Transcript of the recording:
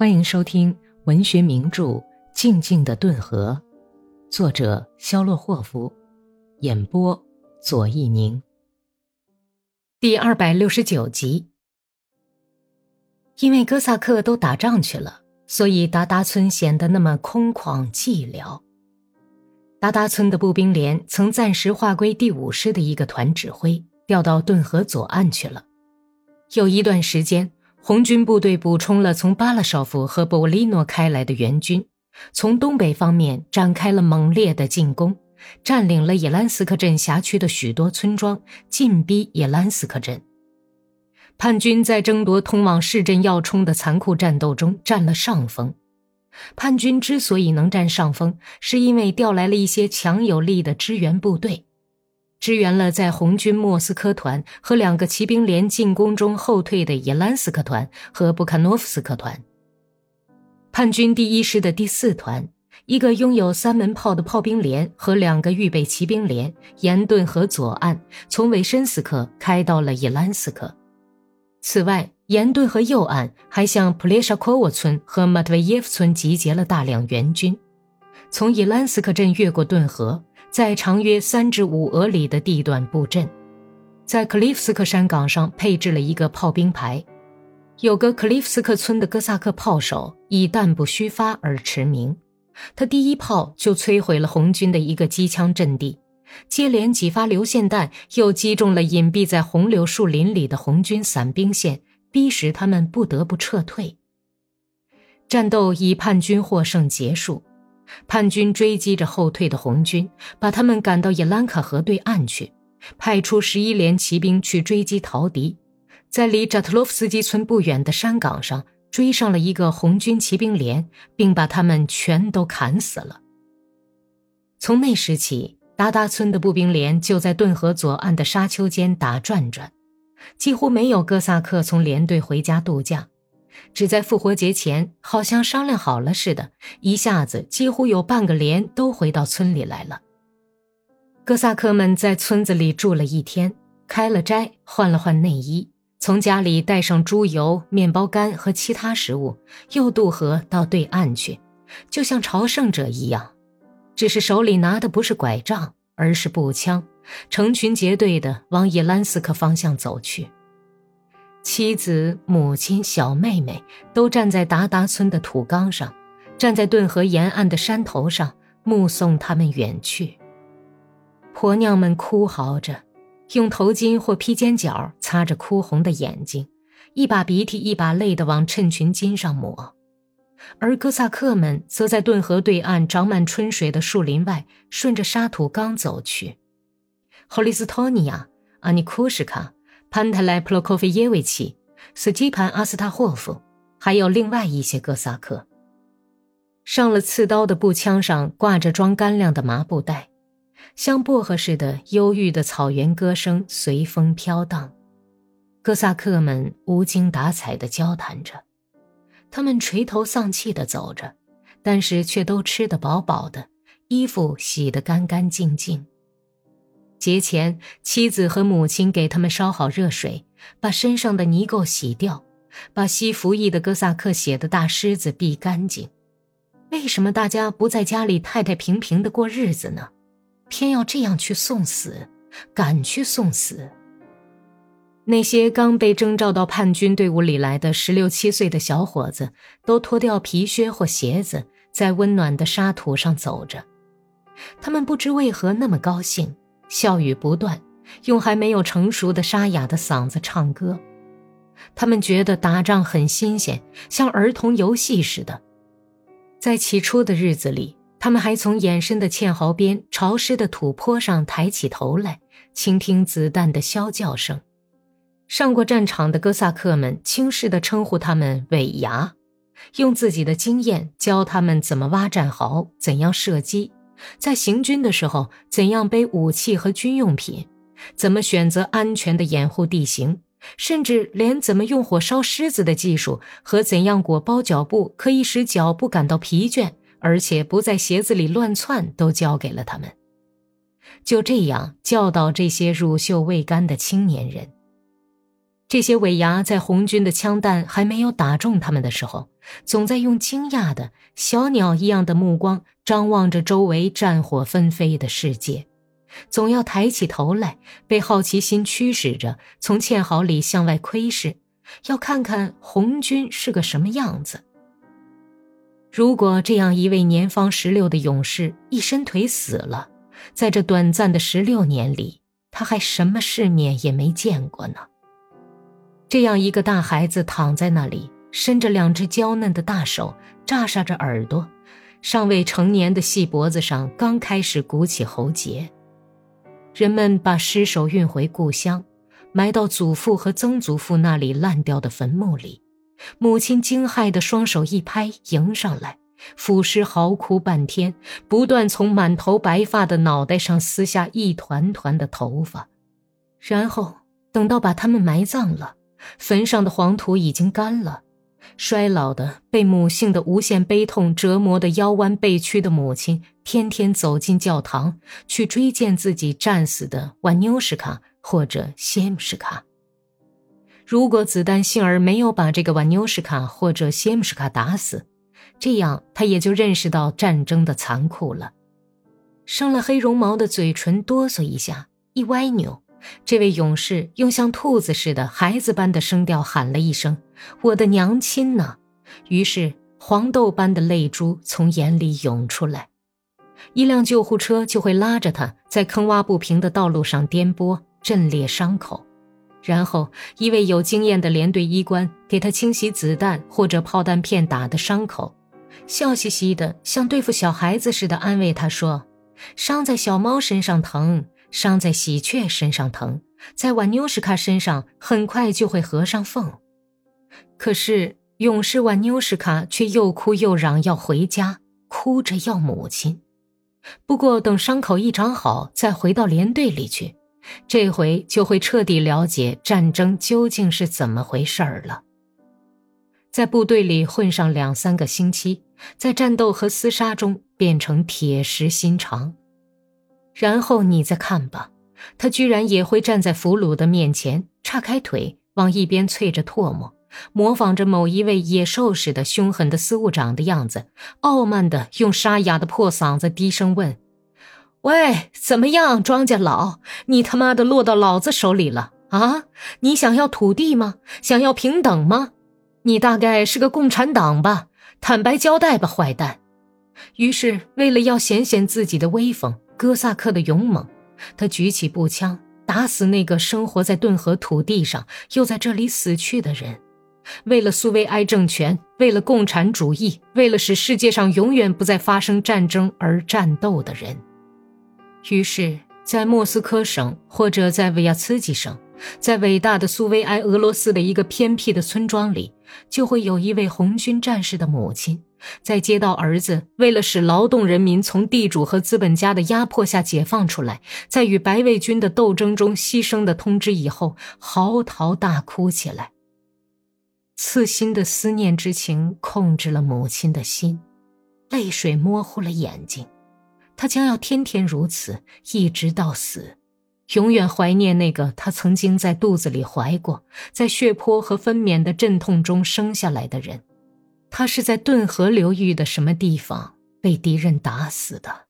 欢迎收听文学名著《静静的顿河》，作者肖洛霍夫，演播左一宁。第二百六十九集。因为哥萨克都打仗去了，所以达达村显得那么空旷寂寥。达达村的步兵连曾暂时划归第五师的一个团指挥，调到顿河左岸去了。有一段时间。红军部队补充了从巴拉绍夫和博利诺开来的援军，从东北方面展开了猛烈的进攻，占领了野兰斯克镇辖区的许多村庄，进逼野兰斯克镇。叛军在争夺通往市镇要冲的残酷战斗中占了上风。叛军之所以能占上风，是因为调来了一些强有力的支援部队。支援了在红军莫斯科团和两个骑兵连进攻中后退的伊兰斯克团和布卡诺夫斯克团。叛军第一师的第四团，一个拥有三门炮的炮兵连和两个预备骑兵连，沿顿河左岸从韦申斯克开到了伊兰斯克。此外，沿顿河右岸还向普列沙科沃村和马特维耶夫村集结了大量援军，从伊兰斯克镇越过顿河。在长约三至五俄里的地段布阵，在克利夫斯克山岗上配置了一个炮兵排，有个克利夫斯克村的哥萨克炮手以弹不虚发而驰名，他第一炮就摧毁了红军的一个机枪阵地，接连几发流线弹又击中了隐蔽在红柳树林里的红军散兵线，逼使他们不得不撤退。战斗以叛军获胜结束。叛军追击着后退的红军，把他们赶到叶兰卡河对岸去，派出十一连骑兵去追击逃敌，在离扎特洛夫斯基村不远的山岗上追上了一个红军骑兵连，并把他们全都砍死了。从那时起，达达村的步兵连就在顿河左岸的沙丘间打转转，几乎没有哥萨克从连队回家度假。只在复活节前，好像商量好了似的，一下子几乎有半个连都回到村里来了。哥萨克们在村子里住了一天，开了斋，换了换内衣，从家里带上猪油、面包干和其他食物，又渡河到对岸去，就像朝圣者一样，只是手里拿的不是拐杖，而是步枪，成群结队的往叶兰斯克方向走去。妻子、母亲、小妹妹都站在达达村的土岗上，站在顿河沿岸的山头上，目送他们远去。婆娘们哭嚎着，用头巾或披肩角擦着哭红的眼睛，一把鼻涕一把泪的往衬裙襟上抹。而哥萨克们则在顿河对岸长满春水的树林外，顺着沙土岗走去。霍利斯托尼亚、阿尼库什卡。潘特莱·普洛科菲耶维奇、斯基潘·阿斯塔霍夫，还有另外一些哥萨克。上了刺刀的步枪上挂着装干粮的麻布袋，像薄荷似的忧郁的草原歌声随风飘荡。哥萨克们无精打采地交谈着，他们垂头丧气地走着，但是却都吃得饱饱的，衣服洗得干干净净。节前，妻子和母亲给他们烧好热水，把身上的泥垢洗掉，把西服役的哥萨克血的大狮子避干净。为什么大家不在家里太太平平的过日子呢？偏要这样去送死，赶去送死？那些刚被征召到叛军队伍里来的十六七岁的小伙子，都脱掉皮靴或鞋子，在温暖的沙土上走着，他们不知为何那么高兴。笑语不断，用还没有成熟的沙哑的嗓子唱歌。他们觉得打仗很新鲜，像儿童游戏似的。在起初的日子里，他们还从延伸的堑壕边潮湿的土坡上抬起头来，倾听子弹的啸叫声。上过战场的哥萨克们轻视地称呼他们“尾牙”，用自己的经验教他们怎么挖战壕，怎样射击。在行军的时候，怎样背武器和军用品，怎么选择安全的掩护地形，甚至连怎么用火烧狮子的技术和怎样裹包脚布可以使脚不感到疲倦，而且不在鞋子里乱窜，都教给了他们。就这样教导这些乳臭未干的青年人。这些尾牙在红军的枪弹还没有打中他们的时候，总在用惊讶的小鸟一样的目光张望着周围战火纷飞的世界，总要抬起头来，被好奇心驱使着从堑壕里向外窥视，要看看红军是个什么样子。如果这样一位年方十六的勇士一伸腿死了，在这短暂的十六年里，他还什么世面也没见过呢？这样一个大孩子躺在那里，伸着两只娇嫩的大手，眨沙着耳朵，尚未成年的细脖子上刚开始鼓起喉结。人们把尸首运回故乡，埋到祖父和曾祖父那里烂掉的坟墓里。母亲惊骇的双手一拍，迎上来，抚尸嚎哭半天，不断从满头白发的脑袋上撕下一团团的头发，然后等到把他们埋葬了。坟上的黄土已经干了，衰老的、被母性的无限悲痛折磨的腰弯背曲的母亲，天天走进教堂去追荐自己战死的瓦妞什卡或者谢姆什卡。如果子弹幸而没有把这个瓦妞什卡或者谢姆什卡打死，这样他也就认识到战争的残酷了。生了黑绒毛的嘴唇哆嗦一下，一歪扭。这位勇士用像兔子似的孩子般的声调喊了一声：“我的娘亲呢？”于是黄豆般的泪珠从眼里涌出来，一辆救护车就会拉着他在坑洼不平的道路上颠簸，震裂伤口，然后一位有经验的连队医官给他清洗子弹或者炮弹片打的伤口，笑嘻嘻的像对付小孩子似的安慰他说：“伤在小猫身上疼。”伤在喜鹊身上疼，在瓦妞什卡身上很快就会合上缝。可是勇士瓦妞什卡却又哭又嚷要回家，哭着要母亲。不过等伤口一长好，再回到连队里去，这回就会彻底了解战争究竟是怎么回事儿了。在部队里混上两三个星期，在战斗和厮杀中变成铁石心肠。然后你再看吧，他居然也会站在俘虏的面前，叉开腿往一边啐着唾沫，模仿着某一位野兽似的凶狠的司务长的样子，傲慢的用沙哑的破嗓子低声问：“喂，怎么样，庄稼老？你他妈的落到老子手里了啊？你想要土地吗？想要平等吗？你大概是个共产党吧？坦白交代吧，坏蛋！”于是，为了要显显自己的威风。哥萨克的勇猛，他举起步枪，打死那个生活在顿河土地上又在这里死去的人。为了苏维埃政权，为了共产主义，为了使世界上永远不再发生战争而战斗的人。于是，在莫斯科省，或者在维亚茨基省，在伟大的苏维埃俄罗斯的一个偏僻的村庄里，就会有一位红军战士的母亲。在接到儿子为了使劳动人民从地主和资本家的压迫下解放出来，在与白卫军的斗争中牺牲的通知以后，嚎啕大哭起来。刺心的思念之情控制了母亲的心，泪水模糊了眼睛。她将要天天如此，一直到死，永远怀念那个他曾经在肚子里怀过，在血泊和分娩的阵痛中生下来的人。他是在顿河流域的什么地方被敌人打死的？